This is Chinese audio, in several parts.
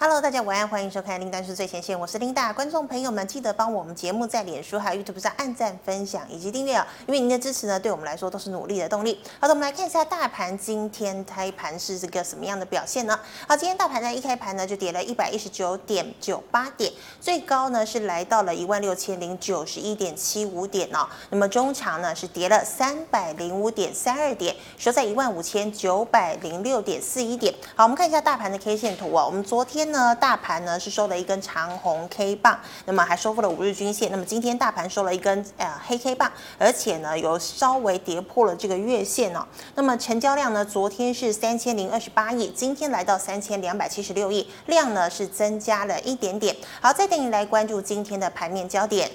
Hello，大家晚安，欢迎收看《林丹是最前线》，我是 Linda。观众朋友们，记得帮我们节目在脸书还有 YouTube 上按赞、分享以及订阅哦，因为您的支持呢，对我们来说都是努力的动力。好的，我们来看一下大盘今天开盘是这个什么样的表现呢？好，今天大盘呢一开盘呢就跌了一百一十九点九八点，最高呢是来到了一万六千零九十一点七五点哦。那么中场呢是跌了三百零五点三二点，收在一万五千九百零六点四一点。好，我们看一下大盘的 K 线图啊，我们昨天。呢，大盘呢是收了一根长红 K 棒，那么还收复了五日均线。那么今天大盘收了一根呃黑 K 棒，而且呢有稍微跌破了这个月线哦。那么成交量呢，昨天是三千零二十八亿，今天来到三千两百七十六亿，量呢是增加了一点点。好，再带你来关注今天的盘面焦点。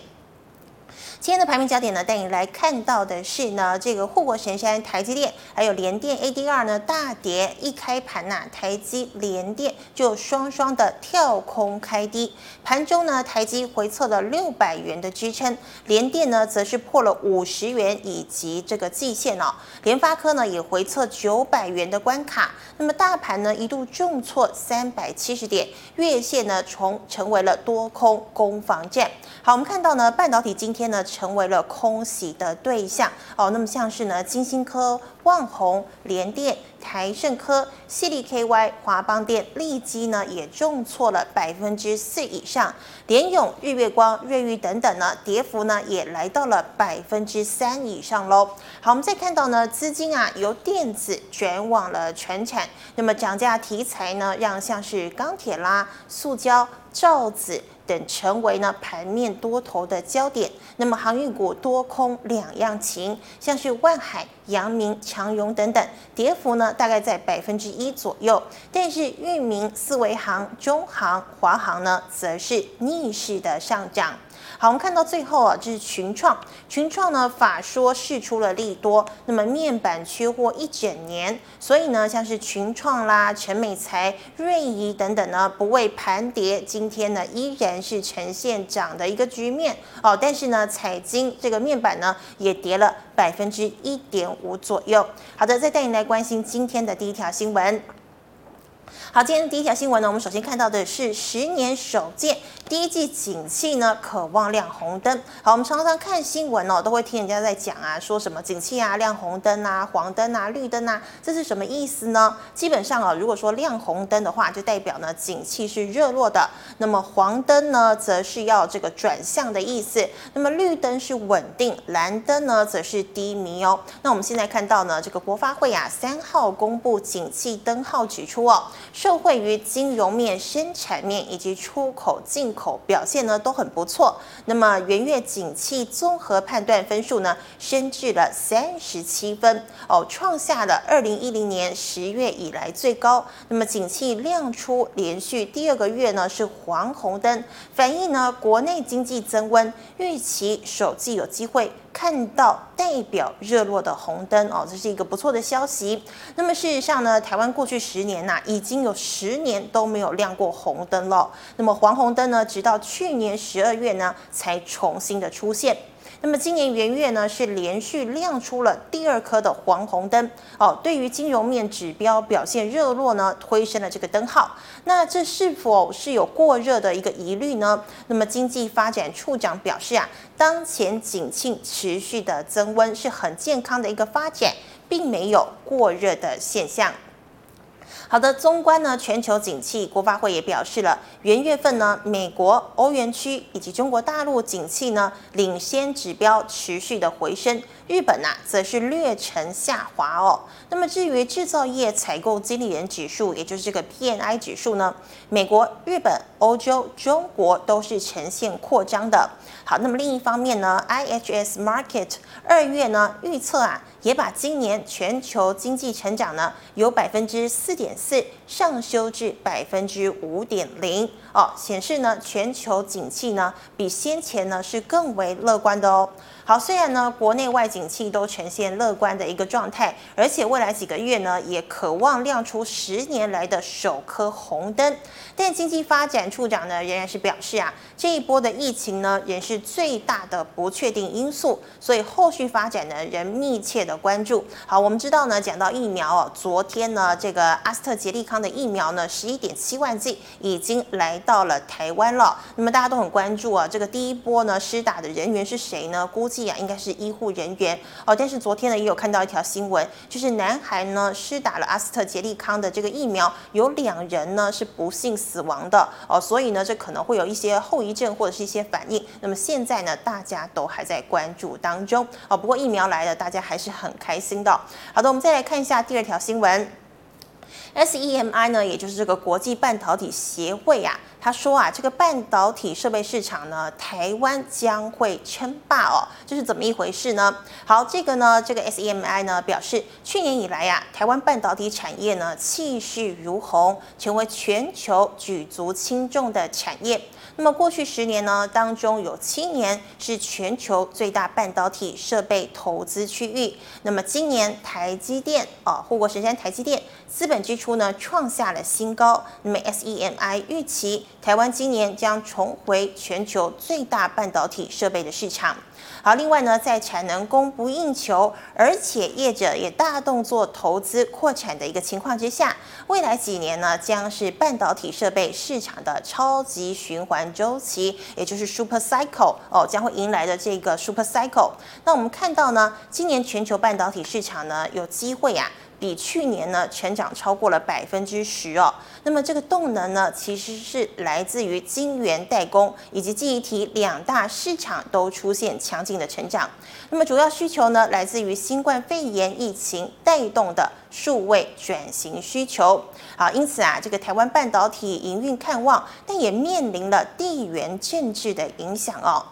今天的排名焦点呢，带你来看到的是呢，这个护国神山台积电，还有联电 ADR 呢大跌，一开盘呐、台积联电就双双的跳空开低，盘中呢，台积回测了六百元的支撑，联电呢则是破了五十元以及这个季线哦，联发科呢也回测九百元的关卡，那么大盘呢一度重挫三百七十点，月线呢从成为了多空攻防战。好，我们看到呢，半导体今天呢。成为了空袭的对象哦，那么像是呢，金星科、旺宏、联电、台胜科、矽力 KY、华邦电、力积呢也重挫了百分之四以上，联咏、日月光、瑞昱等等呢，跌幅呢也来到了百分之三以上喽。好，我们再看到呢，资金啊由电子转往了全产，那么涨价题材呢，让像是钢铁啦、塑胶、造纸。等成为呢盘面多头的焦点，那么航运股多空两样情，像是万海、阳明、长荣等等，跌幅呢大概在百分之一左右，但是域名、四维行、中行、华航呢，则是逆势的上涨。好，我们看到最后啊，这是群创，群创呢法说释出了利多，那么面板缺货一整年，所以呢，像是群创啦、陈美才、瑞仪等等呢，不畏盘跌，今天呢依然是呈现涨的一个局面哦。但是呢，彩晶这个面板呢也跌了百分之一点五左右。好的，再带你来关心今天的第一条新闻。好，今天第一条新闻呢，我们首先看到的是十年首见。第一季景气呢，渴望亮红灯。好，我们常常看新闻哦，都会听人家在讲啊，说什么景气啊，亮红灯啊，黄灯啊，绿灯啊，这是什么意思呢？基本上啊，如果说亮红灯的话，就代表呢景气是热络的；那么黄灯呢，则是要这个转向的意思；那么绿灯是稳定，蓝灯呢，则是低迷哦。那我们现在看到呢，这个国发会啊，三号公布景气灯号，指出哦，受惠于金融面、生产面以及出口进口表现呢都很不错，那么元月景气综合判断分数呢升至了三十七分哦，创下了二零一零年十月以来最高。那么景气亮出连续第二个月呢是黄红灯，反映呢国内经济增温，预期首季有机会。看到代表热络的红灯哦，这是一个不错的消息。那么事实上呢，台湾过去十年呐、已经有十年都没有亮过红灯了。那么黄红灯呢，直到去年十二月呢，才重新的出现。那么今年元月呢，是连续亮出了第二颗的黄红灯哦。对于金融面指标表现热络呢，推升了这个灯号。那这是否是有过热的一个疑虑呢？那么经济发展处长表示啊，当前景气持续的增温是很健康的一个发展，并没有过热的现象。好的，纵观呢全球景气，国发会也表示了，元月份呢，美国、欧元区以及中国大陆景气呢领先指标持续的回升，日本呐、啊、则是略呈下滑哦。那么至于制造业采购经理人指数，也就是这个 PMI 指数呢，美国、日本、欧洲、中国都是呈现扩张的。好，那么另一方面呢，IHS Market 二月呢预测啊。也把今年全球经济成长呢，由百分之四点四上修至百分之五点零哦，显示呢全球景气呢比先前呢是更为乐观的哦。好，虽然呢国内外景气都呈现乐观的一个状态，而且未来几个月呢也渴望亮出十年来的首颗红灯，但经济发展处长呢仍然是表示啊，这一波的疫情呢仍是最大的不确定因素，所以后续发展呢仍密切的。关注。好，我们知道呢，讲到疫苗哦，昨天呢，这个阿斯特捷利康的疫苗呢，十一点七万剂已经来到了台湾了。那么大家都很关注啊，这个第一波呢施打的人员是谁呢？估计啊，应该是医护人员哦。但是昨天呢，也有看到一条新闻，就是男孩呢施打了阿斯特捷利康的这个疫苗，有两人呢是不幸死亡的哦。所以呢，这可能会有一些后遗症或者是一些反应。那么现在呢，大家都还在关注当中哦。不过疫苗来了，大家还是很开心的。好的，我们再来看一下第二条新闻。SEMI 呢，也就是这个国际半导体协会啊，他说啊，这个半导体设备市场呢，台湾将会称霸哦，这是怎么一回事呢？好，这个呢，这个 SEMI 呢表示，去年以来呀，台湾半导体产业呢气势如虹，成为全球举足轻重的产业。那么过去十年呢，当中有七年是全球最大半导体设备投资区域。那么今年台积电啊，护国神山台积电资本支出呢创下了新高。那么 SEMI 预期台湾今年将重回全球最大半导体设备的市场。好，另外呢，在产能供不应求，而且业者也大动作投资扩产的一个情况之下，未来几年呢，将是半导体设备市场的超级循环周期，也就是 Super Cycle 哦，将会迎来的这个 Super Cycle。那我们看到呢，今年全球半导体市场呢，有机会呀、啊。比去年呢成长超过了百分之十哦，那么这个动能呢其实是来自于晶圆代工以及记忆体两大市场都出现强劲的成长，那么主要需求呢来自于新冠肺炎疫情带动的数位转型需求，好，因此啊这个台湾半导体营运看望，但也面临了地缘政治的影响哦。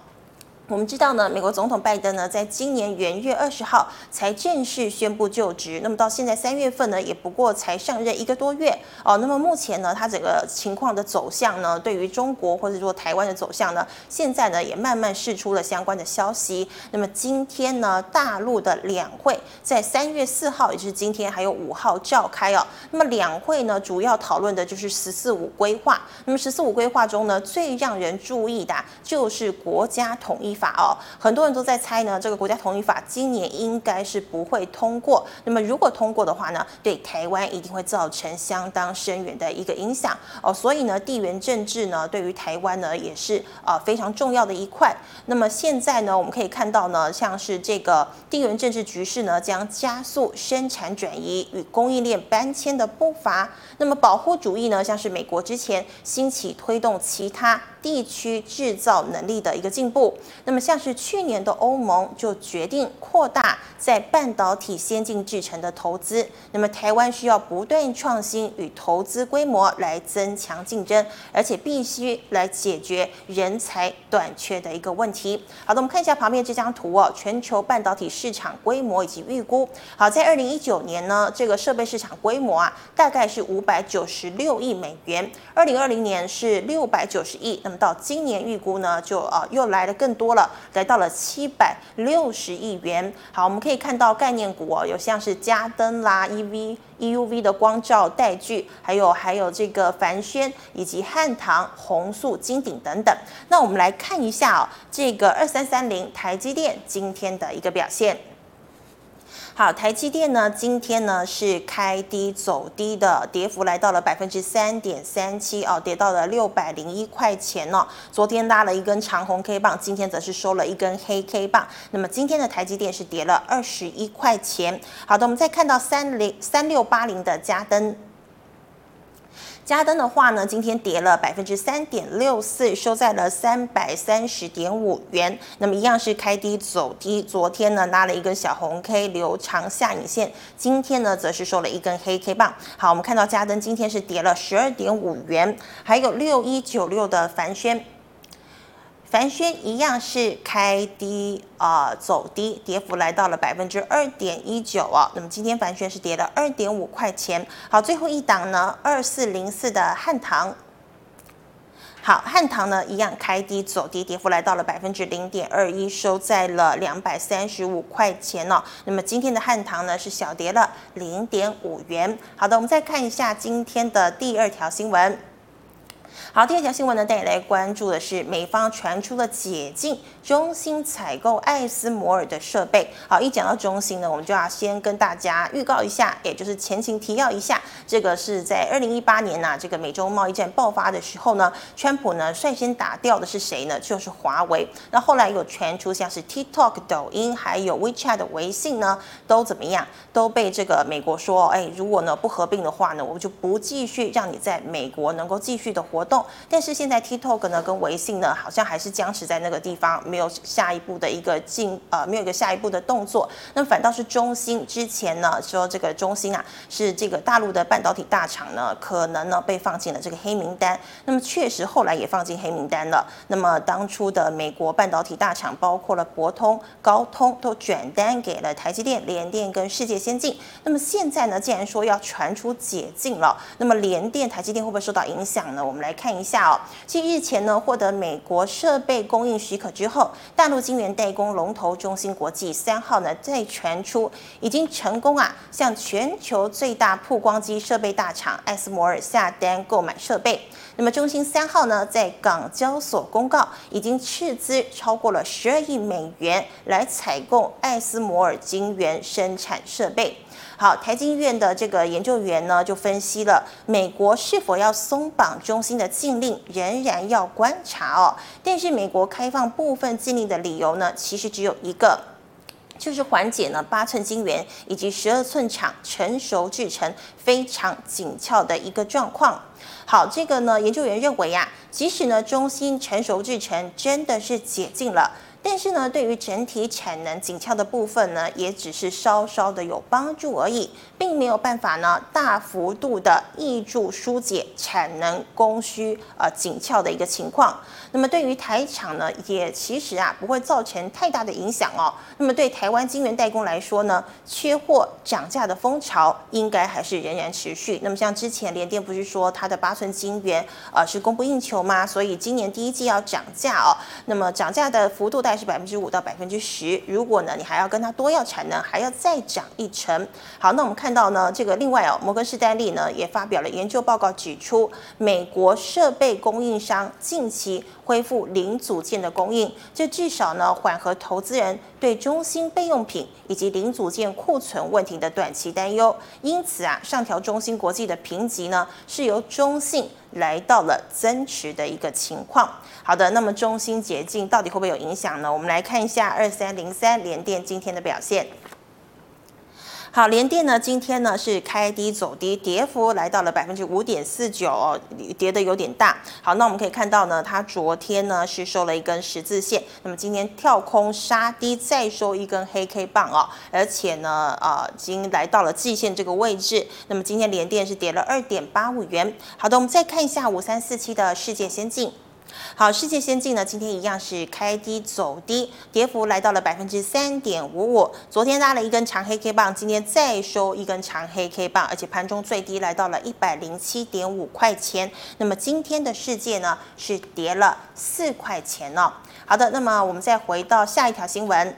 我们知道呢，美国总统拜登呢，在今年元月二十号才正式宣布就职，那么到现在三月份呢，也不过才上任一个多月哦。那么目前呢，他整个情况的走向呢，对于中国或者说台湾的走向呢，现在呢也慢慢释出了相关的消息。那么今天呢，大陆的两会在三月四号，也就是今天还有五号召开哦。那么两会呢，主要讨论的就是“十四五”规划。那么“十四五”规划中呢，最让人注意的就是国家统一法哦，很多人都在猜呢，这个国家统一法今年应该是不会通过。那么如果通过的话呢，对台湾一定会造成相当深远的一个影响哦。所以呢，地缘政治呢，对于台湾呢也是啊非常重要的一块。那么现在呢，我们可以看到呢，像是这个地缘政治局势呢，将加速生产转移与供应链搬迁的步伐。那么保护主义呢，像是美国之前兴起推动其他地区制造能力的一个进步。那那么像是去年的欧盟就决定扩大在半导体先进制程的投资。那么台湾需要不断创新与投资规模来增强竞争，而且必须来解决人才短缺的一个问题。好的，我们看一下旁边这张图哦，全球半导体市场规模以及预估。好，在二零一九年呢，这个设备市场规模啊，大概是五百。九十六亿美元，二零二零年是六百九十亿，那么到今年预估呢，就呃又来的更多了，来到了七百六十亿元。好，我们可以看到概念股哦，有像是嘉登啦、EV、EUV 的光照带具，还有还有这个凡轩以及汉唐、弘塑、金鼎等等。那我们来看一下哦，这个二三三零台积电今天的一个表现。好，台积电呢，今天呢是开低走低的，跌幅来到了百分之三点三七哦，跌到了六百零一块钱哦。昨天拉了一根长红 K 棒，今天则是收了一根黑 K 棒。那么今天的台积电是跌了二十一块钱。好的，我们再看到三零三六八零的加登。加登的话呢，今天跌了百分之三点六四，收在了三百三十点五元。那么一样是开低走低，昨天呢拉了一根小红 K，留长下影线。今天呢则是收了一根黑 K 棒。好，我们看到加登今天是跌了十二点五元，还有六一九六的凡轩。凡轩一样是开低啊、走低，跌幅来到了百分之二点一九啊。那么今天凡轩是跌了二点五块钱。好，最后一档呢，二四零四的汉唐。好，汉唐呢一样开低走低，跌幅来到了百分之零点二一，收在了两百三十五块钱哦。那么今天的汉唐呢是小跌了零点五元。好的，我们再看一下今天的第二条新闻。好，第二条新闻呢，带你来关注的是美方传出了解禁中芯采购艾斯摩尔的设备。好，一讲到中芯呢，我们就要先跟大家预告一下，也就是前情提要一下，这个是在二零一八年呐、这个美洲贸易战爆发的时候呢，川普呢率先打掉的是谁呢？就是华为。那后来有传出像是 TikTok、抖音还有 WeChat 的微信呢，都怎么样？都被这个美国说，哎，如果呢不合并的话呢，我们就不继续让你在美国能够继续的活动。但是现在 TikTok 呢跟微信呢好像还是僵持在那个地方，没有下一步的一个进呃没有一个下一步的动作。那么反倒是中芯之前呢说这个中芯啊是这个大陆的半导体大厂呢，可能呢被放进了这个黑名单。那么确实后来也放进黑名单了。那么当初的美国半导体大厂包括了博通、高通都转单给了台积电、联电跟世界先进。那么现在呢既然说要传出解禁了，那么联电、台积电会不会受到影响呢？我们来看。看一下哦，继日前呢获得美国设备供应许可之后，大陆晶圆代工龙头中芯国际三号呢再传出已经成功啊向全球最大曝光机设备大厂艾斯摩尔下单购买设备。那么中芯三号呢在港交所公告，已经斥资超过了十二亿美元来采购艾斯摩尔晶圆生产设备。好，台经院的这个研究员呢，就分析了美国是否要松绑中芯的禁令，仍然要观察哦。但是美国开放部分禁令的理由呢，其实只有一个，就是缓解呢八寸晶圆以及十二寸厂成熟制程非常紧俏的一个状况。好，这个呢，研究员认为呀、啊，即使呢中芯成熟制程真的是解禁了。但是呢，对于整体产能紧俏的部分呢，也只是稍稍的有帮助而已，并没有办法呢大幅度的抑注疏解产能供需呃紧俏的一个情况。那么对于台厂呢，也其实啊不会造成太大的影响哦。那么对台湾晶圆代工来说呢，缺货涨价的风潮应该还是仍然持续。那么像之前联电不是说它的八寸晶圆呃是供不应求吗？所以今年第一季要涨价哦。那么涨价的幅度大概。是百分之五到百分之十。如果呢，你还要跟他多要产能，还要再涨一成。好，那我们看看到呢，这个另外哦，摩根士丹利呢也发表了研究报告，指出美国设备供应商近期恢复零组件的供应，这至少呢缓和投资人对中芯备用品以及零组件库存问题的短期担忧。因此啊，上调中芯国际的评级呢，是由中性来到了增持的一个情况。好的，那么中芯捷径到底会不会有影响呢？我们来看一下二三零三联电今天的表现。好，联电呢今天呢是开低走低，跌幅来到了百分之五点四九哦，跌得有点大。好，那我们可以看到呢，它昨天呢是收了一根十字线，那么今天跳空杀低，再收一根黑 K 棒哦，而且呢，呃，已经来到了季线这个位置。那么今天联电是跌了二点八五元。好的，我们再看一下五三四七的世界先进。好，世界先进呢，今天一样是开低走低，跌幅来到了百分之三点五五。昨天拉了一根长黑 K 棒，今天再收一根长黑 K 棒，而且盘中最低来到了一百零七点五块钱。那么今天的世界呢，是跌了四块钱哦。好的，那么我们再回到下一条新闻。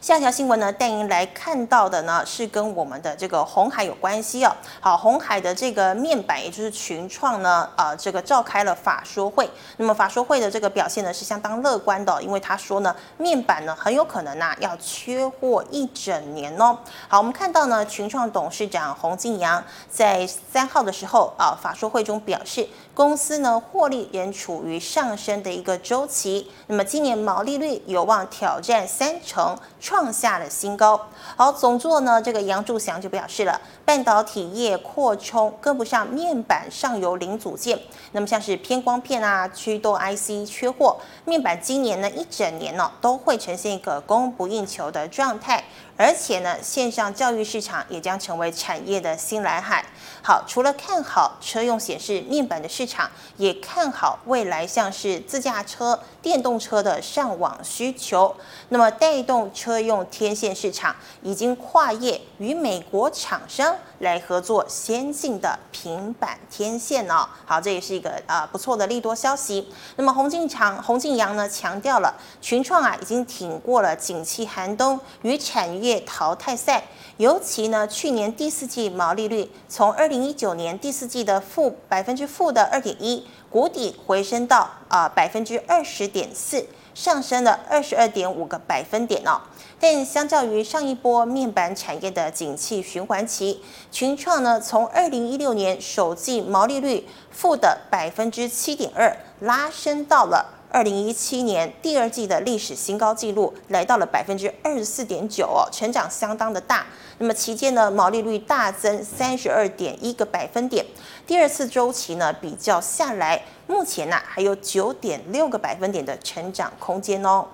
下条新闻呢，带您来看到的呢是跟我们的这个红海有关系哦。好，红海的这个面板，也就是群创呢，呃，这个召开了法说会。那么法说会的这个表现呢是相当乐观的，因为他说呢，面板呢很有可能呐要缺货一整年哦。好，我们看到呢，群创董事长洪敬阳在三号的时候啊，法说会中表示。公司呢，获利仍处于上升的一个周期，那么今年毛利率有望挑战三成，创下了新高。好，总座呢，这个杨柱祥就表示了，半导体业扩充跟不上面板上游零组件，那么像是偏光片啊、驱动 IC 缺货，面板今年呢一整年呢都会呈现一个供不应求的状态。而且呢，线上教育市场也将成为产业的新蓝海。好，除了看好车用显示面板的市场，也看好未来像是自驾车、电动车的上网需求。那么带动车用天线市场已经跨业与美国厂商来合作先进的平板天线哦。好，这也是一个呃不错的利多消息。那么洪敬强、洪敬扬呢强调了，群创啊已经挺过了景气寒冬与产业淘汰赛，尤其呢去年第四季毛利率从二零一九年第四季的负百分之负的二点一谷底回升到啊百分之二十点四。上升了二十二点五个百分点哦，但相较于上一波面板产业的景气循环期，群创呢从二零一六年首季毛利率负的百分之七点二，拉升到了二零一七年第二季的历史新高纪录，来到了百分之二十四点九哦，成长相当的大。那么期间呢，毛利率大增三十二点一个百分点，第二次周期呢比较下来。目前呢、还有九点六个百分点的成长空间哦。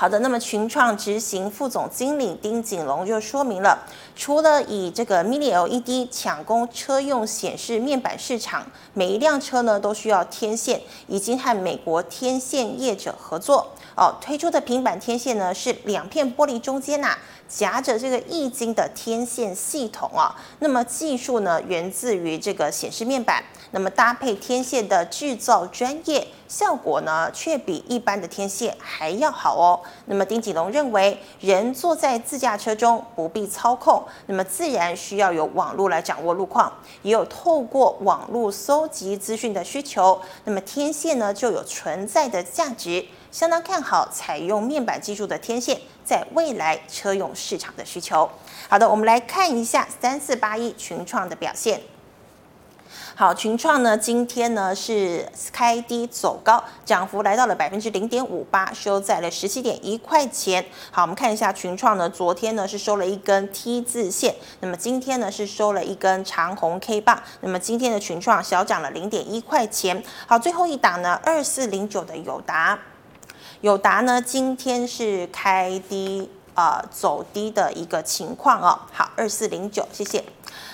好的，那么群创执行副总经理丁锦龙就说明了，除了以这个 Mini LED 抢攻车用显示面板市场，每一辆车呢都需要天线，已经和美国天线业者合作哦，推出的平板天线呢是两片玻璃中间呐、啊。夹着这个液晶的天线系统啊，那么技术呢源自于这个显示面板，那么搭配天线的制造专业，效果呢却比一般的天线还要好哦。那么丁锦龙认为，人坐在自驾车中不必操控，那么自然需要有网络来掌握路况，也有透过网络搜集资讯的需求，那么天线呢就有存在的价值。相当看好采用面板技术的天线在未来车用市场的需求。好的，我们来看一下三四八一群创的表现。好，群创呢今天呢是开低走高，涨幅来到了百分之零点五八，收在了十七点一块钱。好，我们看一下群创呢，昨天呢是收了一根 T 字线，那么今天呢是收了一根长红 K 棒，那么今天的群创小涨了零点一块钱。好，最后一档呢二四零九的友达。友达呢，今天是开低啊、呃，走低的一个情况哦。好，二四零九，谢谢。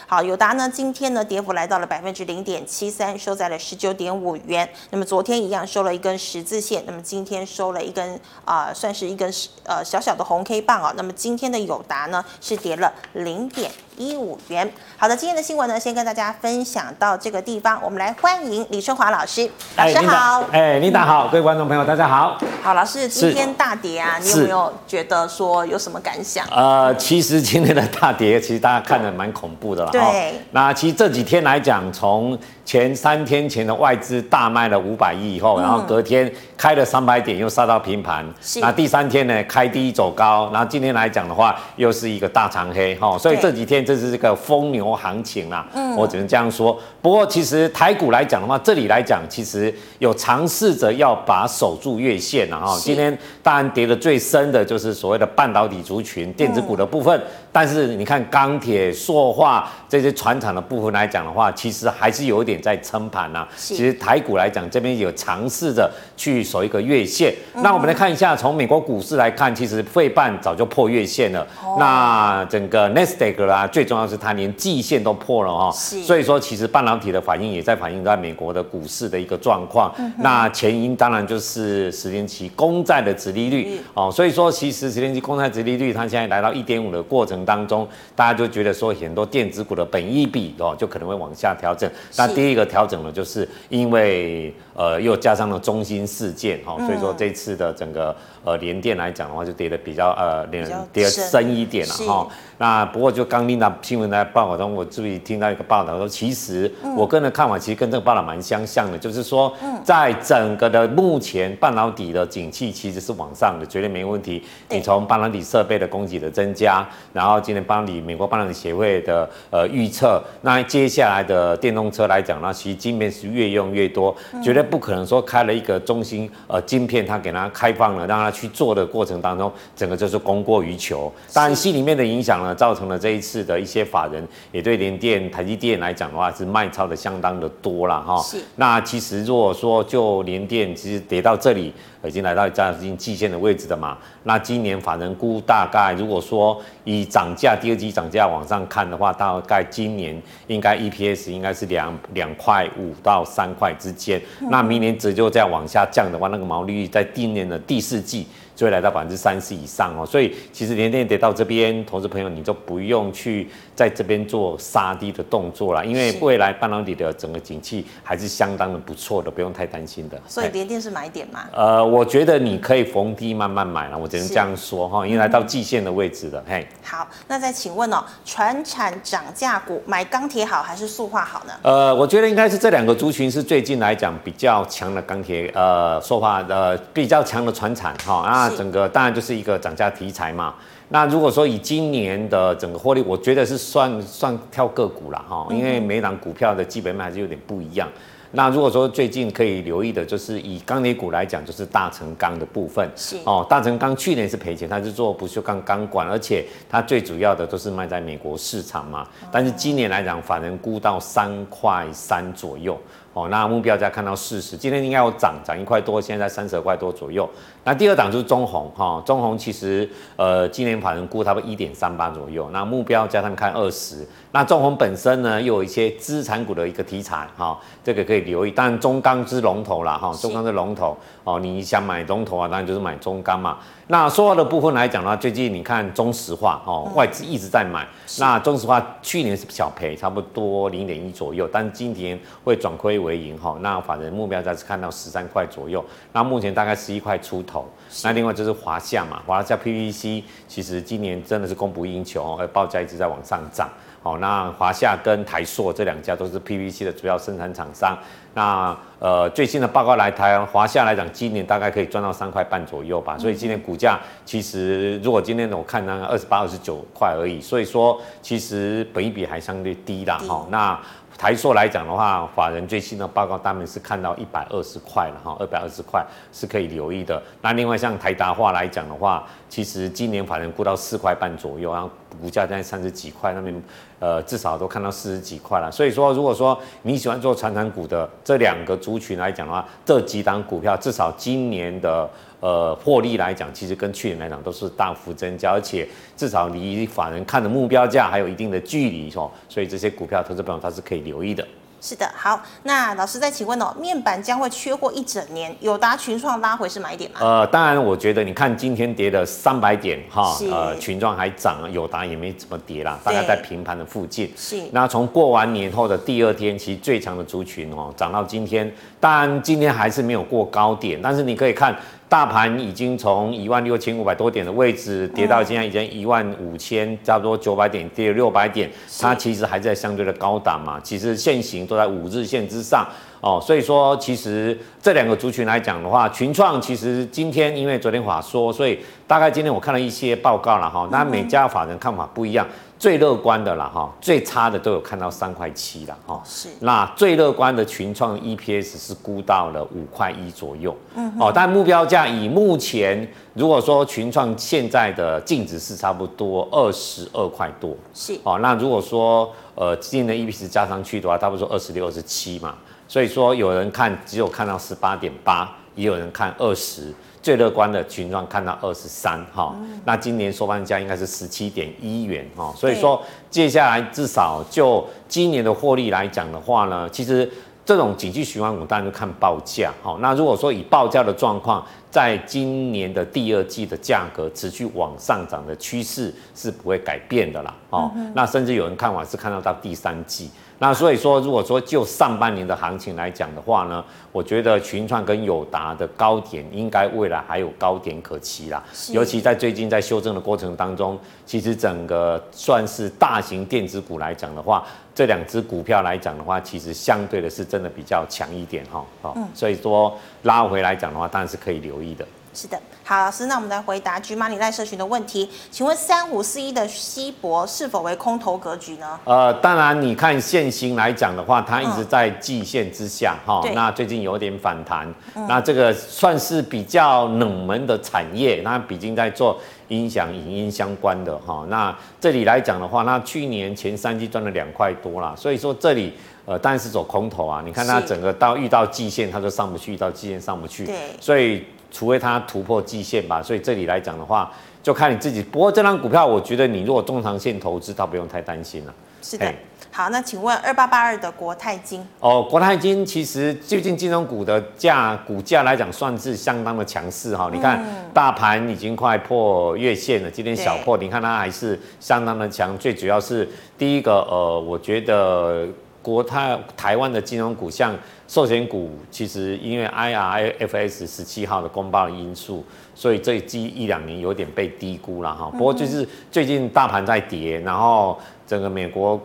好，友达呢，今天呢，跌幅来到了百分之零点七三，收在了十九点五元。那么昨天一样收了一根十字线，那么今天收了一根啊、算是一根呃小小的红 K 棒啊、那么今天的友达呢，是跌了零点一五元。好的，今天的新闻呢，先跟大家分享到这个地方。我们来欢迎李春华老师，老师好。哎，琳达好，各位观众朋友大家好。好，老师，今天大跌啊，你有没有觉得说有什么感想？呃，其实今天的大跌，其实大家看的蛮恐怖的啦。对，那其实这几天来讲，从前三天前的外资大卖了五百亿以后，然后隔天开了三百点，又杀到平盘。那第三天呢，开低走高，然后今天来讲的话，又是一个大长黑哈。所以这几天这是这个疯牛行情啦。嗯。我只能这样说。不过其实台股来讲的话，这里来讲其实有尝试着要把守住月线了哈。今天当然跌的最深的就是所谓的半导体族群、电子股的部分。但是你看钢铁、塑化这些船厂的部分来讲的话，其实还是有一点在撑盘呐。其实台股来讲，这边有尝试着去守一个月线。那我们来看一下，从美国股市来看，其实费半早就破月线了。那整个 Nasdaq 啦，最重要是它连季线都破了哦。所以说，其实半导体的反应也在反映在美国的股市的一个状况。那前因当然就是十年期公债的殖利率哦。所以说，其实十年期公债殖利率它现在来到一点五的过程当中，大家就觉得说很多电子股的本益比哦，就可能会往下调整。那第一个调整呢，就是因为呃又加上了中心事件哈，所以说这次的整个呃联电来讲的话，就跌得比较呃跌跌深一点了哈。那不过就刚听到新闻在报道中，我注意听到一个报道说，其实我个人的看法其实跟这个报道蛮相像的，就是说在整个的目前半导体的景气其实是往上的，绝对没问题。你从半导体设备的供给的增加，然后今年半导体美国半导体协会的呃预测，那接下来的电动车来讲呢，其实晶片是越用越多，绝对不可能说开了一个中心呃晶片，它给它开放了，让它去做的过程当中，整个就是供过于求。当然，心里面的影响呢。造成了这一次的一些法人也对联电、台积电来讲的话是卖超的相当的多了哈。是。那其实如果说就联电，其实跌到这里已经来到将近季线的位置的嘛。那今年法人估大概如果说以涨价第二季涨价往上看的话，大概今年应该 EPS 应该是两两块五到三块之间。那明年折旧再往下降的话，那个毛利率在今年的第四季。就会来到百分之三十以上哦。所以其实连电跌到这边，投资朋友你就不用去在这边做杀低的动作了，因为未来半导体的整个景气还是相当的不错的，不用太担心的。所以连电是买点吗？呃，我觉得你可以逢低慢慢买了，我只能这样说哈，因为来到季线的位置了。嘿，好，那再请问哦，船产涨价股买钢铁好还是塑化好呢？呃，我觉得应该是这两个族群是最近来讲比较强的钢铁，呃，塑化呃比较强的船产哈。那整个当然就是一个涨价题材嘛。那如果说以今年的整个获利，我觉得是算算挑个股了哈，因为每档股票的基本面还是有点不一样。那如果说最近可以留意的，就是以钢铁股来讲，就是大成钢的部分。是哦，大成钢去年是赔钱，它是做不锈钢钢管，而且它最主要的都是卖在美国市场嘛。但是今年来讲，法人估到三块三左右。哦，那目标价看到四十，今天应该有涨，涨一块多，现在三十二块多左右。那第二档就是中红，哈，中红其实呃今年法人估差不多一点三八左右，那目标加上看二十。那中红本身呢又有一些资产股的一个题材，哈，这个可以留意。当然中钢是龙头啦，哈，中钢是龙头，哦，你想买龙头啊，当然就是买中钢嘛。那说话的部分来讲的话，最近你看中石化哦，外资一直在买。那中石化去年是小赔，差不多零点一左右，但今年会转亏为盈哈。那法人目标价是看到十三块左右，那目前大概十一块出头。那另外就是华夏嘛，华夏 PVC 其实今年真的是供不应求，而报价一直在往上涨。好，那华夏跟台塑这两家都是 PVC 的主要生产厂商。那呃最新的报告来台，华夏来讲，今年大概可以赚到三块半左右吧。所以今年股价其实如果今天我看那个二十八、二十九块而已，所以说其实本益比还相对低啦。哈，那。台硕来讲的话，法人最新的报告，他们是看到一百二十块了哈，二百二十块是可以留意的。那另外像台达化来讲的话，其实今年法人估到四块半左右，然后股价在三十几块那边，呃，至少都看到四十几块了。所以说，如果说你喜欢做传统股的这两个族群来讲的话，这几档股票至少今年的。呃，获利来讲，其实跟去年来讲都是大幅增加，而且至少离法人看的目标价还有一定的距离哦，所以这些股票投资朋友他是可以留意的。是的，好，那老师再请问哦，面板将会缺货一整年，友达群创拉回是买点吗？呃，当然，我觉得你看今天跌了三百点哈，呃，群创还涨，友达也没怎么跌啦，大概在平盘的附近。是。那从过完年后的第二天，其实最强的族群哦，涨到今天，当然今天还是没有过高点，但是你可以看。大盘已经从一万六千五百多点的位置跌到现在已经一万五千，差不多九百点，跌了六百点，它其实还在相对的高档嘛。其实线型都在五日线之上哦，所以说其实这两个族群来讲的话，群创其实今天因为昨天法说，所以大概今天我看了一些报告了哈，那每家法人看法不一样。最乐观的啦哈，最差的都有看到三块七了哈。是。那最乐观的群创 EPS 是估到了五块一左右。嗯。哦，但目标价以目前如果说群创现在的净值是差不多二十二块多。是。哦，那如果说呃今年的 EPS 加上去的话，差不多二十六、二十七嘛。所以说有人看只有看到十八点八，也有人看二十。最乐观的群创看到二十三哈，那今年收盘价应该是十七点一元哈，所以说接下来至少就今年的获利来讲的话呢，其实这种景气循环股当然就看报价哈。那如果说以报价的状况，在今年的第二季的价格持续往上涨的趋势是不会改变的啦哦。那甚至有人看法是看到到第三季。那所以说，如果说就上半年的行情来讲的话呢，我觉得群创跟友达的高点应该未来还有高点可期啦。尤其在最近在修正的过程当中，其实整个算是大型电子股来讲的话，这两只股票来讲的话，其实相对的是真的比较强一点哈。好，所以说拉回来讲的话，当然是可以留意的。是的，好，老师，那我们来回答 GMoney 赖社群的问题。请问三五四一的稀薄是否为空头格局呢？呃，当然，你看线形来讲的话，它一直在季线之下，哈、嗯，那最近有点反弹，嗯、那这个算是比较冷门的产业，那毕竟在做音响、影音相关的，哈，那这里来讲的话，那去年前三季赚了两块多啦，所以说这里。呃，当然是走空头啊！你看它整个到遇到季线，它就上不去；遇到季线上不去，对，所以除非它突破季线吧。所以这里来讲的话，就看你自己。不过这张股票，我觉得你如果中长线投资，倒不用太担心了。是的。好，那请问二八八二的国泰金哦，国泰金其实最近金融股的价股价来讲，算是相当的强势哈。你看大盘已经快破月线了，今天小破，你看它还是相当的强。最主要是第一个，呃，我觉得国泰台湾的金融股，像寿险股，其实因为 IRIFS 十七号的公报的因素，所以这季一两年有点被低估了哈。不过就是最近大盘在跌，然后整个美国。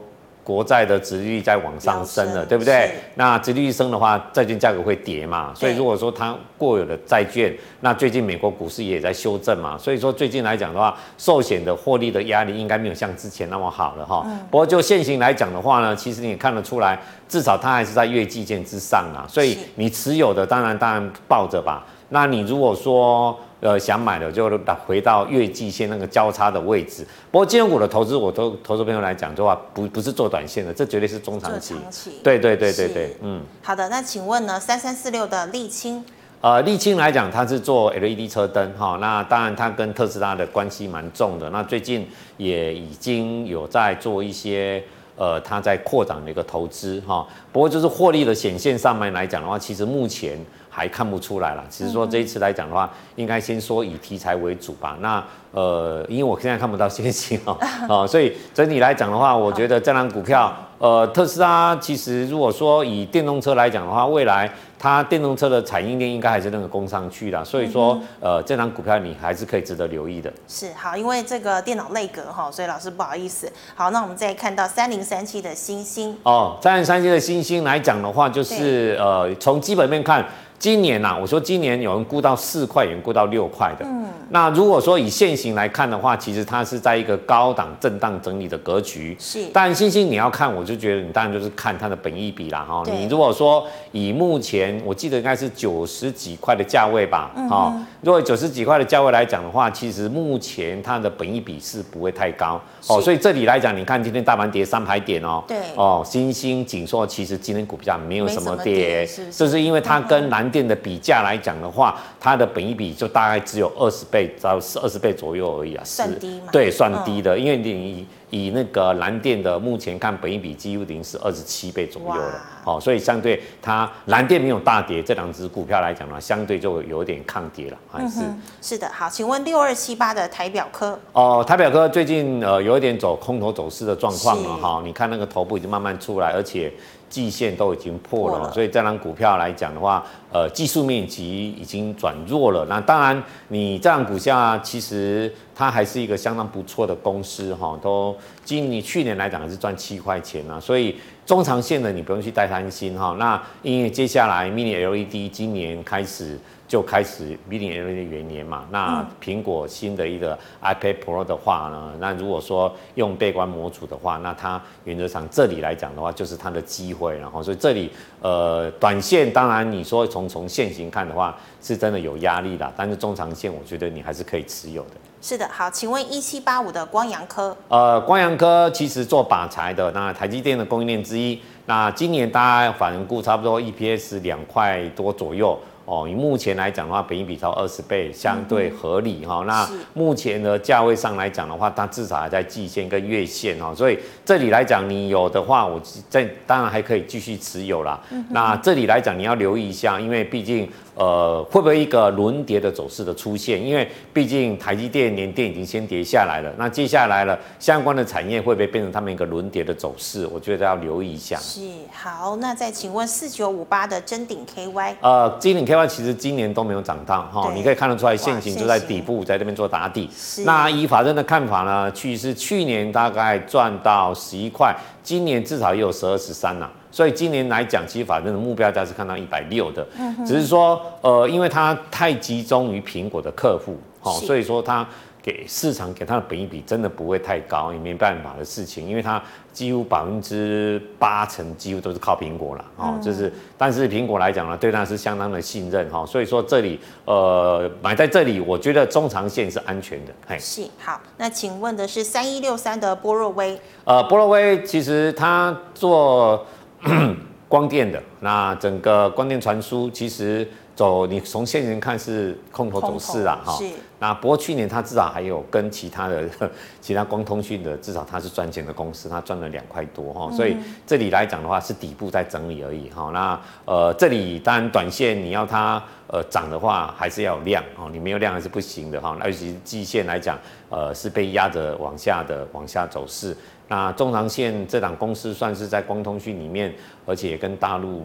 国债的殖利率在往上升了，对不对？那殖利率升的话，债券价格会跌嘛？所以如果说它过有的债券，那最近美国股市也在修正嘛？所以说最近来讲的话，寿险的获利的压力应该没有像之前那么好了哈。不过就现行来讲的话呢，其实你也看得出来，至少它还是在月季线之上啊。所以你持有的当然当然抱着吧。那你如果说呃想买的，就回到月季线那个交叉的位置。不过金融股的投资，我投投资朋友来讲的话，不不是做短线的，这绝对是中长期。长期。对对对对对，嗯。好的，那请问呢，三三四六的沥青？呃，沥青来讲，它是做 LED 车灯哈，那当然它跟特斯拉的关系蛮重的。那最近也已经有在做一些。呃，它在扩展的一个投资哈，不过就是获利的显现上面来讲的话，其实目前还看不出来了。只是说这一次来讲的话，应该先说以题材为主吧。那呃，因为我现在看不到信息哦，哦，所以整体来讲的话，我觉得这张股票，呃，特斯拉其实如果说以电动车来讲的话，未来。它电动车的产业链应该还是那个工商去的，所以说，呃，这张股票你还是可以值得留意的。是好，因为这个电脑内格哈，所以老师不好意思。好，那我们再看到三零三七的星星哦，三零三七的星星来讲的话，就是呃，从基本面看。今年呐、啊，我说今年有人估到四块，有人估到六块的。嗯，那如果说以现行来看的话，其实它是在一个高档震荡整理的格局。是，但星星你要看，我就觉得你当然就是看它的本益比啦哈。你如果说以目前，我记得应该是九十几块的价位吧。嗯。如果九十几块的价位来讲的话，其实目前它的本益比是不会太高。哦，所以这里来讲，你看今天大盘跌三百点哦。对。哦，欣兴、景硕其实今天股价没有什么跌，是，就是因为它跟蓝电的比价来讲的话，它的本益比就大概只有二十倍到二十倍左右而已啊，是？对，算低的，因为你以那个蓝电的目前看本益比几乎已经是二十七倍左右了，好，所以相对它蓝电没有大跌，这两只股票来讲呢，相对就有点抗跌了，还是。是的，好，请问六二七八的台表科。哦，台表科最近呃有一点走空头走势的状况了哈，你看那个头部已经慢慢出来，而且。季线都已经破了，破了，所以这张股票来讲的话，呃，技术面积已经转弱了。那当然，你这张股价其实它还是一个相当不错的公司哈，都今你去年来讲还是赚七块钱啊，所以中长线的你不用去太担心哈。那因为接下来 Mini LED 今年开始。就开始 Mini LED 元年嘛，那苹果新的一个 iPad Pro 的话呢，那如果说用背光模组的话，那它原则上这里来讲的话，就是它的机会，然后所以这里呃短线当然你说从从线型看的话，是真的有压力的，但是中长线我觉得你还是可以持有的。是的，好，请问一七八五的光阳科，呃，光阳科其实做靶材的，那台积电的供应链之一，那今年大家反正估差不多 EPS 两块多左右。哦，以目前来讲的话，本益比超二十倍，相对合理哈、嗯。那目前的价位上来讲的话，它至少还在季线跟月线哦，所以这里来讲，你有的话，我在当然还可以继续持有啦。嗯、那这里来讲，你要留意一下，因为毕竟。呃，会不会一个轮跌的走势的出现？因为毕竟台积电、联电已经先跌下来了，那接下来了相关的产业会不会变成他们一个轮跌的走势？我觉得要留意一下。是，好，那再请问四九五八的臻鼎 KY，呃，臻鼎 KY 其实今年都没有涨到哈，你可以看得出来线型就在底部，在这边做打底。那以法人的看法呢，去是去年大概赚到十一块，今年至少也有十二十三了。所以今年来讲，其实法人的目标价是看到一百六的，只是说，呃，因为它太集中于苹果的客户，哦，所以说它给市场给它的本益比真的不会太高，也没办法的事情，因为它几乎百分之八成几乎都是靠苹果了，哦，就是，但是苹果来讲呢，对它是相当的信任，哈，所以说这里，呃，买在这里，我觉得中长线是安全的，嘿，是，好，那请问的是三一六三的波若威，呃，波若威其实它做。光电的，那整个光电传输其实走，你从现行看是空头走势啊，哈。是。那不过去年它至少还有跟其他的 其他光通讯的，至少它是赚钱的公司，它赚了两块多哈。所以这里来讲的话是底部在整理而已哈。那呃这里当然短线你要它呃涨的话，还是要有量哦，你没有量还是不行的哈。尤其是季线来讲，呃是被压着往下的往下走势。那中长线这档公司算是在光通讯里面，而且跟大陆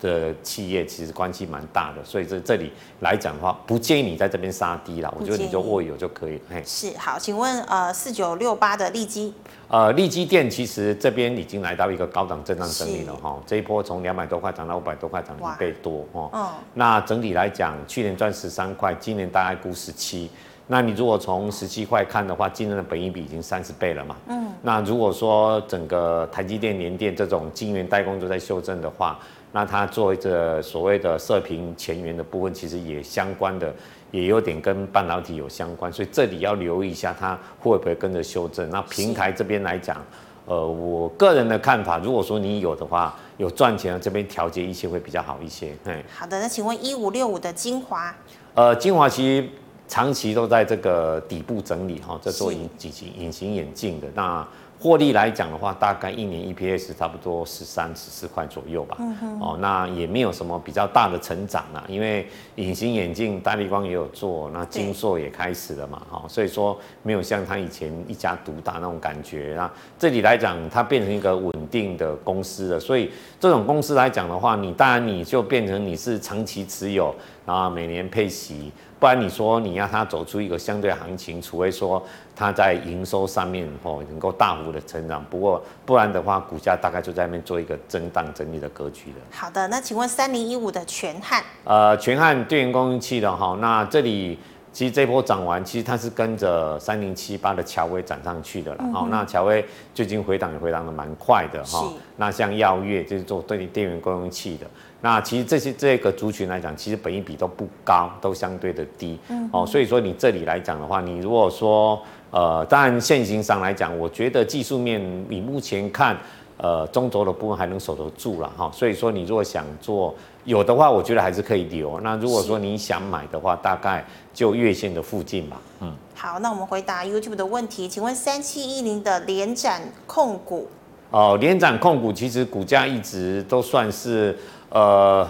的企业其实关系蛮大的，所以这这里来讲的话，不建议你在这边杀低了，我觉得你就握有就可以。嘿，是好，请问呃四九六八的利基，呃利基电其实这边已经来到一个高档震荡整理了哈，这一波从两百多块涨到五百多块，涨一倍多哦。嗯，那整体来讲，去年赚十三块，今年大概估十七。那你如果从十七块看的话，今年的本益比已经三十倍了嘛？嗯。那如果说整个台积电、联电这种晶圆代工都在修正的话，那它作为这所谓的射频前缘的部分，其实也相关的，也有点跟半导体有相关，所以这里要留意一下，它会不会跟着修正？那平台这边来讲，呃，我个人的看法，如果说你有的话，有赚钱的这边调节一些会比较好一些。嗯。好的，那请问一五六五的精华？呃，精华其实。长期都在这个底部整理哈，这做隐隐形隐形眼镜的那。获利来讲的话，大概一年 EPS 差不多十三、十四块左右吧。嗯哼。哦，那也没有什么比较大的成长啦，因为隐形眼镜大立光也有做，那金硕也开始了嘛。哈，所以说没有像他以前一家独大那种感觉。那这里来讲，它变成一个稳定的公司了。所以这种公司来讲的话，你当然你就变成你是长期持有，然后每年配息。不然你说你要它走出一个相对行情，除非说它在营收上面哦能够大幅的成长，不过不然的话，股价大概就在那边做一个震荡整理的格局了。好的，那请问三零一五的全汉？呃，全汉电源供应器的哈，那这里其实这波涨完，其实它是跟着三零七八的乔威涨上去的了。好、嗯，那乔威最近回档也回档的蛮快的哈。那像耀月就是做对电源供应器的。那其实这些这个族群来讲，其实本益比都不高，都相对的低，嗯，哦，所以说你这里来讲的话，你如果说，呃，当然现行上来讲，我觉得技术面你目前看，呃，中轴的部分还能守得住了哈，所以说你如果想做有的话，我觉得还是可以留。那如果说你想买的话，大概就月线的附近吧，嗯。好，那我们回答 YouTube 的问题，请问三七一零的联展控股？哦，联展控股其实股价一直都算是。呃，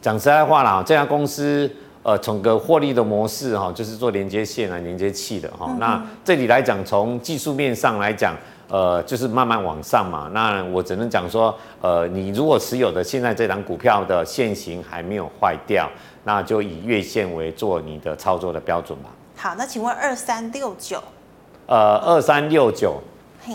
讲实在话啦，这家公司呃，从个获利的模式哈，就是做连接线啊、连接器的哈。嗯、那这里来讲，从技术面上来讲，呃，就是慢慢往上嘛。那我只能讲说，呃，你如果持有的现在这档股票的线型还没有坏掉，那就以月线为做你的操作的标准吧。好，那请问二三六九？呃，二三六九，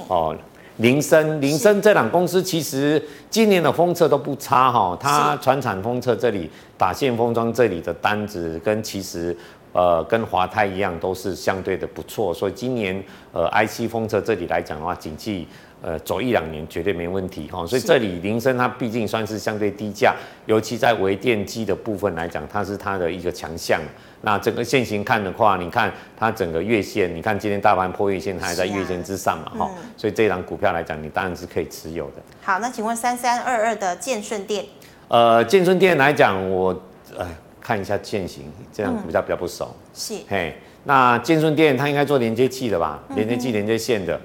哦。菱生，菱生这两公司其实今年的封测都不差哈，它船产封测这里打线封装这里的单子跟其实呃跟华泰一样都是相对的不错，所以今年呃 IC 封测这里来讲的话，景气呃走一两年绝对没问题哈，所以这里铃声它毕竟算是相对低价，尤其在微电机的部分来讲，它是它的一个强项。那整个线型看的话，你看它整个月线，你看今天大盘破月线，它还在月线之上嘛，哈、啊，嗯、所以这一档股票来讲，你当然是可以持有的。好，那请问三三二二的建顺电？呃，建顺电来讲，我呃看一下线型，这样股价比较不熟。嗯、是，嘿，那建顺电它应该做连接器的吧？连接器、连接线的。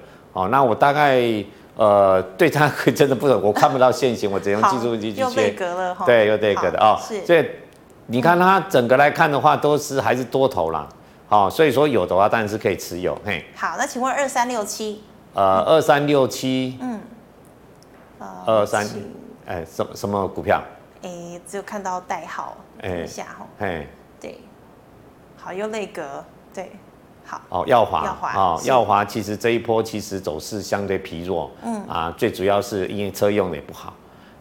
哼，那我大概呃对它真的不懂，我看不到线型，我只用技术分析去切。又对格了哈。对，又对格的哦。是。所以你看它整个来看的话，都是还是多头啦，好，所以说有的话当然是可以持有，嘿。好，那请问二三六七？呃，二三六七，嗯，二三，哎，什什么股票？哎，只有看到代号，等一下哈，哎，对，好，又内格，对，好，哦，耀华，耀华，哦，耀华其实这一波其实走势相对疲弱，嗯，啊，最主要是因为车用的也不好。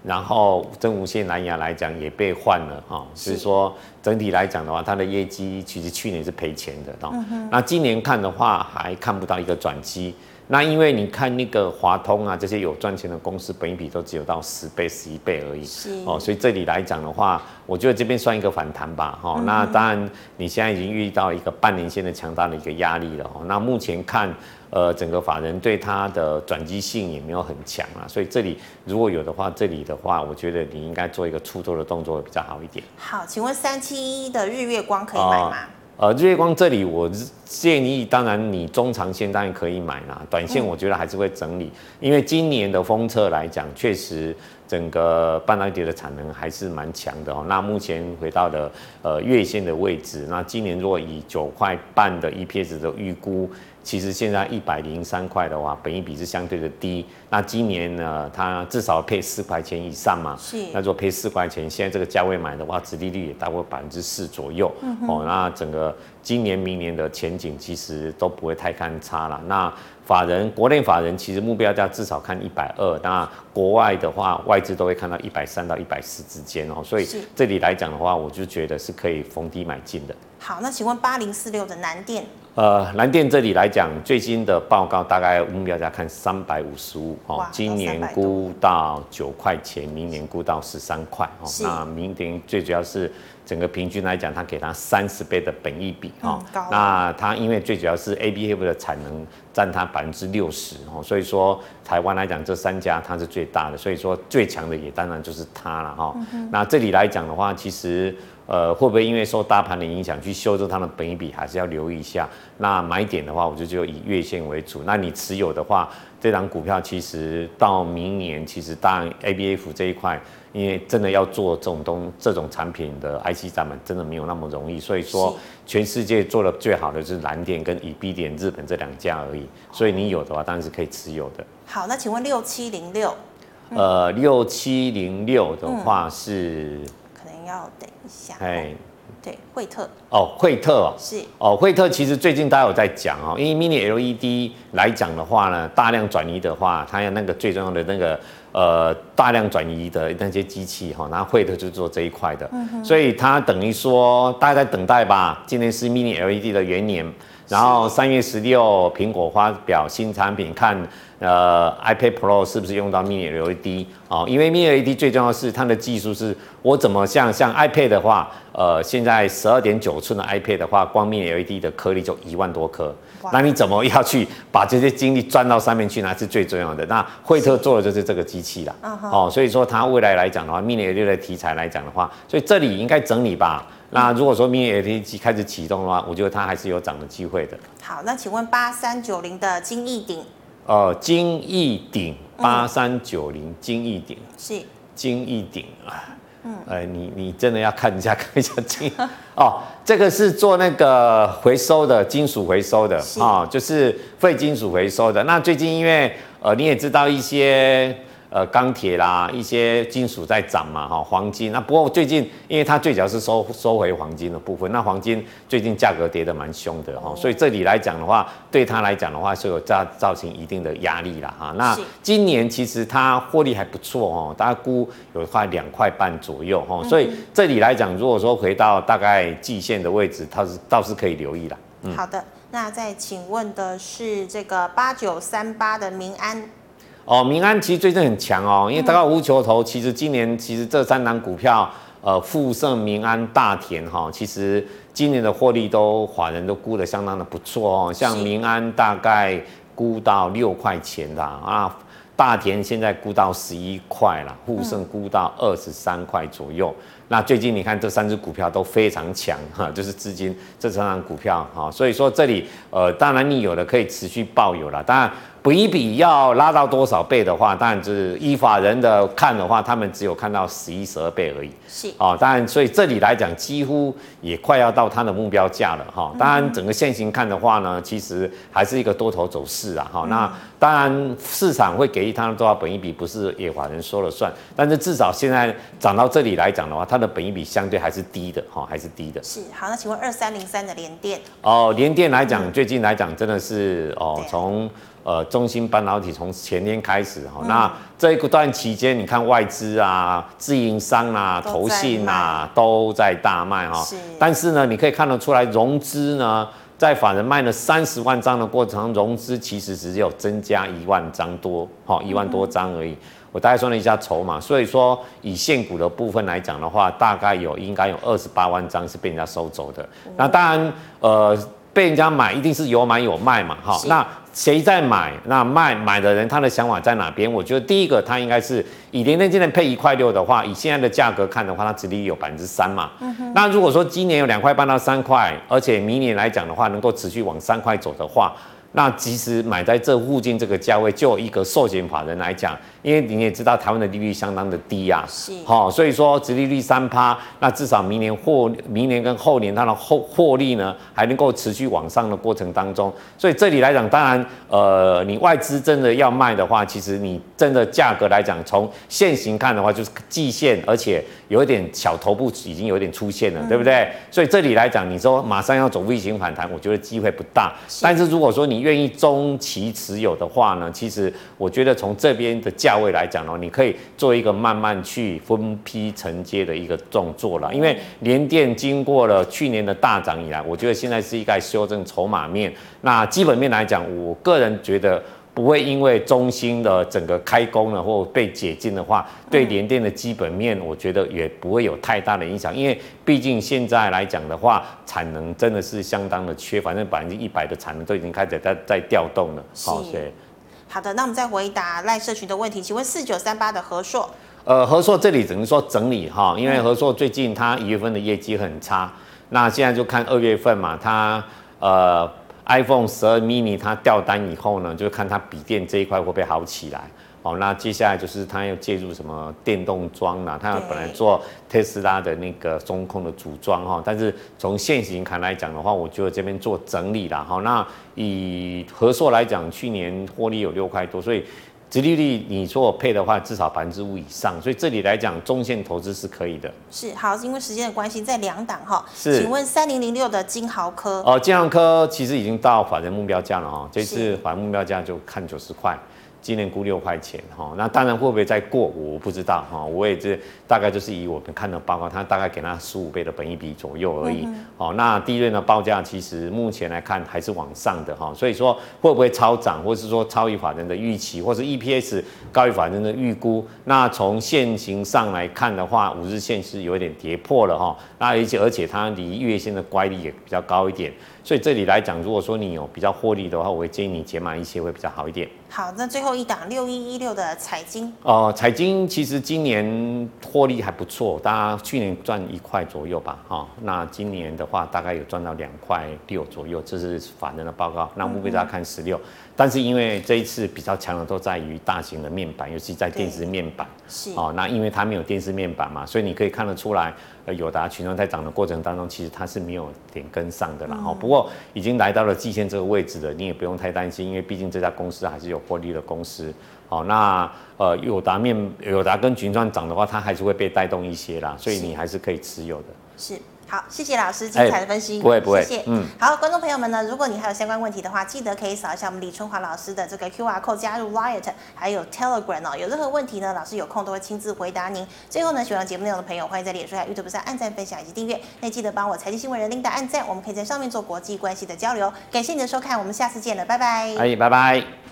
然后真无线蓝牙来讲也被换了哈，所以说整体来讲的话，它的业绩其实去年是赔钱的，嗯、那今年看的话还看不到一个转机。那因为你看那个华通啊，这些有赚钱的公司，本益比都只有到十倍、十一倍而已。是哦，所以这里来讲的话，我觉得这边算一个反弹吧。哈、嗯，那当然你现在已经遇到一个半年线的强大的一个压力了。那目前看，呃，整个法人对它的转机性也没有很强啊。所以这里如果有的话，这里的话，我觉得你应该做一个出多的动作会比较好一点。好，请问三七一的日月光可以买吗？呃呃，日月光这里我建议，当然你中长线当然可以买啦，短线我觉得还是会整理，嗯、因为今年的封测来讲，确实整个半导体的产能还是蛮强的哦。那目前回到了呃月线的位置，那今年如果以九块半的 EPS 的预估。其实现在一百零三块的话，本益比是相对的低。那今年呢，它至少配四块钱以上嘛。是。那如果配四块钱，现在这个价位买的话，殖利率也大概百分之四左右。嗯。哦，那整个今年、明年的前景其实都不会太看差了。那法人，国内法人其实目标价至少看一百二。那国外的话，外资都会看到一百三到一百四之间哦。所以这里来讲的话，我就觉得是可以逢低买进的。好，那请问八零四六的南电？呃，南电这里来讲，最新的报告大概目标价看三百五十五哦，今年估到九块钱，明年估到十三块哦。那明年最主要是整个平均来讲，它给它三十倍的本益比哦。那它因为最主要是 ABF 的产能占它百分之六十哦，所以说台湾来讲这三家它是最大的，所以说最强的也当然就是它了哈。那这里来讲的话，其实。呃，会不会因为受大盘的影响去修正它的本益比，还是要留意一下。那买点的话，我就就以月线为主。那你持有的话，这档股票其实到明年，其实当然 ABF 这一块，因为真的要做这种东这种产品的 IC 展板，真的没有那么容易。所以说，全世界做的最好的是蓝电跟以 B 点日本这两家而已。所以你有的话，当然是可以持有的。好，那请问六七零六？呃，六七零六的话是。嗯要等一下，哎，对，惠特。哦，惠特哦，是。哦，惠特其实最近大家有在讲哦，因为 Mini LED 来讲的话呢，大量转移的话，它有那个最重要的那个呃大量转移的那些机器哈，然后惠特就做这一块的，嗯，所以它等于说大家在等待吧，今年是 Mini LED 的元年，然后三月十六苹果发表新产品，看。呃，iPad Pro 是不是用到 Mini LED 哦？因为 Mini LED 最重要的是它的技术是，我怎么像像 iPad 的话，呃，现在十二点九寸的 iPad 的话，光 Mini LED 的颗粒就一万多颗，那你怎么要去把这些精力钻到上面去呢？是最重要的。那惠特做的就是这个机器啦，哦，所以说它未来来讲的话，Mini LED 的题材来讲的话，所以这里应该整理吧。那如果说 Mini LED 开始启动的话，我觉得它还是有涨的机会的。好，那请问八三九零的金逸鼎？呃，金逸鼎八三九零，金逸鼎。是。金逸鼎啊，嗯，哎，你你真的要看一下看一下金。哦，这个是做那个回收的金属回收的啊，哦，就是废金属回收的。那最近因为呃你也知道一些。呃，钢铁啦，一些金属在涨嘛，哈，黄金。那不过最近，因为它最主要是收收回黄金的部分，那黄金最近价格跌得蛮凶的，哈，所以这里来讲的话，对它来讲的话，是有造造成一定的压力了，哈。那今年其实它获利还不错哦，大概估有快两块半左右，哈。所以这里来讲，如果说回到大概季线的位置，它是倒是可以留意了。嗯，好的，那再请问的是这个八九三八的民安。哦，民安其实最近很强哦，因为大概无球头，其实今年其实这三档股票，呃，富盛、民安、大田哈，其实今年的获利都华人都估得相当的不错哦，像民安大概估到六块钱的啊，大田现在估到十一块了，富盛估到二十三块左右。那最近你看这三只股票都非常强哈，就是资金这三档股票哈，所以说这里呃，当然你有的可以持续抱有了，当然。本益比要拉到多少倍的话，当然就是依法人的看的话，他们只有看到十一、十二倍而已。是哦，当然，所以这里来讲，几乎也快要到它的目标价了哈。当然，整个现行看的话呢，其实还是一个多头走势啊哈。那当然，市场会给予它多少本一比，不是依法人说了算。但是至少现在涨到这里来讲的话，它的本益比相对还是低的哈，还是低的。是好，那请问二三零三的联电？哦，联电来讲，最近来讲真的是哦，从呃，中芯半导体从前天开始哈，嗯、那这一段期间，你看外资啊、自营商啊、投信啊都在大卖哈。是。但是呢，你可以看得出来，融资呢在法人卖了三十万张的过程，融资其实只有增加一万张多，哈，一万多张而已。我大概算了一下筹码，所以说以现股的部分来讲的话，大概有应该有二十八万张是被人家收走的。那当然，呃，被人家买一定是有买有卖嘛，哈。那谁在买？那卖买的人他的想法在哪边？我觉得第一个他应该是以联电今年配一块六的话，以现在的价格看的话，它殖利率有百分之三嘛。嗯哼。那如果说今年有两块半到三块，而且明年来讲的话，能够持续往三块走的话。那其实买在这附近这个价位，就一个寿险法人来讲，因为你也知道台湾的利率相当的低啊，是，好，所以说殖利率三趴，那至少明年获明年跟后年它的获获利呢，还能够持续往上的过程当中，所以这里来讲，当然，呃，你外资真的要卖的话，其实你真的价格来讲，从现行看的话，就是季线，而且有一点小头部已经有点出现了，嗯、对不对？所以这里来讲，你说马上要走 V 型反弹，我觉得机会不大，但是如果说你你愿意中期持有的话呢，其实我觉得从这边的价位来讲呢，你可以做一个慢慢去分批承接的一个动作了。因为联电经过了去年的大涨以来，我觉得现在是一个修正筹码面。那基本面来讲，我个人觉得。不会因为中芯的整个开工了或被解禁的话，对联电的基本面，我觉得也不会有太大的影响，因为毕竟现在来讲的话，产能真的是相当的缺，反正百分之一百的产能都已经开始在在调动了。好，对。好的，那我们再回答赖社群的问题，请问四九三八的何硕，呃，何硕这里只能说整理哈，因为何硕最近他一月份的业绩很差，那现在就看二月份嘛，他呃。iPhone 十二 mini 它掉单以后呢，就看它笔电这一块会不会好起来。哦，那接下来就是它要介入什么电动桩啦，它本来做特斯拉的那个中控的组装哈，但是从现行看来讲的话，我觉得这边做整理啦。哈，那以和硕来讲，去年获利有六块多，所以。殖利率你说我配的话，至少百分之五以上，所以这里来讲，中线投资是可以的。是好，因为时间的关系，在两档哈。是，请问三零零六的金豪科？哦，金豪科其实已经到法人目标价了哈，这次法人目标价就看九十块。今年估六块钱哈，那当然会不会再过，我不知道哈。我也是大概就是以我们看的报告，它大概给它十五倍的本益比左右而已。哦、嗯，那第一轮的报价其实目前来看还是往上的哈，所以说会不会超涨，或是说超于法人的预期，或是 EPS 高于法人的预估？那从现行上来看的话，五日线是有一点跌破了哈。那而且而且它离月线的乖离也比较高一点。所以这里来讲，如果说你有比较获利的话，我会建议你减码一些会比较好一点。好，那最后一档六一一六的彩金。哦、呃，彩金其实今年获利还不错，大家去年赚一块左右吧，哈、哦，那今年的话大概有赚到两块六左右，这是法人的报告。那目标大家看十六、嗯，但是因为这一次比较强的都在于大型的面板，尤其在电视面板。是。哦，那因为它没有电视面板嘛，所以你可以看得出来。友达群众在涨的过程当中，其实它是没有点跟上的啦。哈、嗯，不过已经来到了季线这个位置了，你也不用太担心，因为毕竟这家公司还是有获利的公司。好，那呃友达面友达跟群创涨的话，它还是会被带动一些啦，所以你还是可以持有的。是。好，谢谢老师精彩的分析。欸、不会不会，谢谢。嗯，好，观众朋友们呢，如果你还有相关问题的话，记得可以扫一下我们李春华老师的这个 QR code 加入 Line 还有 Telegram 哦。有任何问题呢，老师有空都会亲自回答您。最后呢，喜欢节目内容的朋友，欢迎在脸书、还有 YouTube 上按赞、分享以及订阅。那记得帮我财经新闻人 Linda 按赞，我们可以在上面做国际关系的交流。感谢你的收看，我们下次见了，拜拜。哎，拜拜。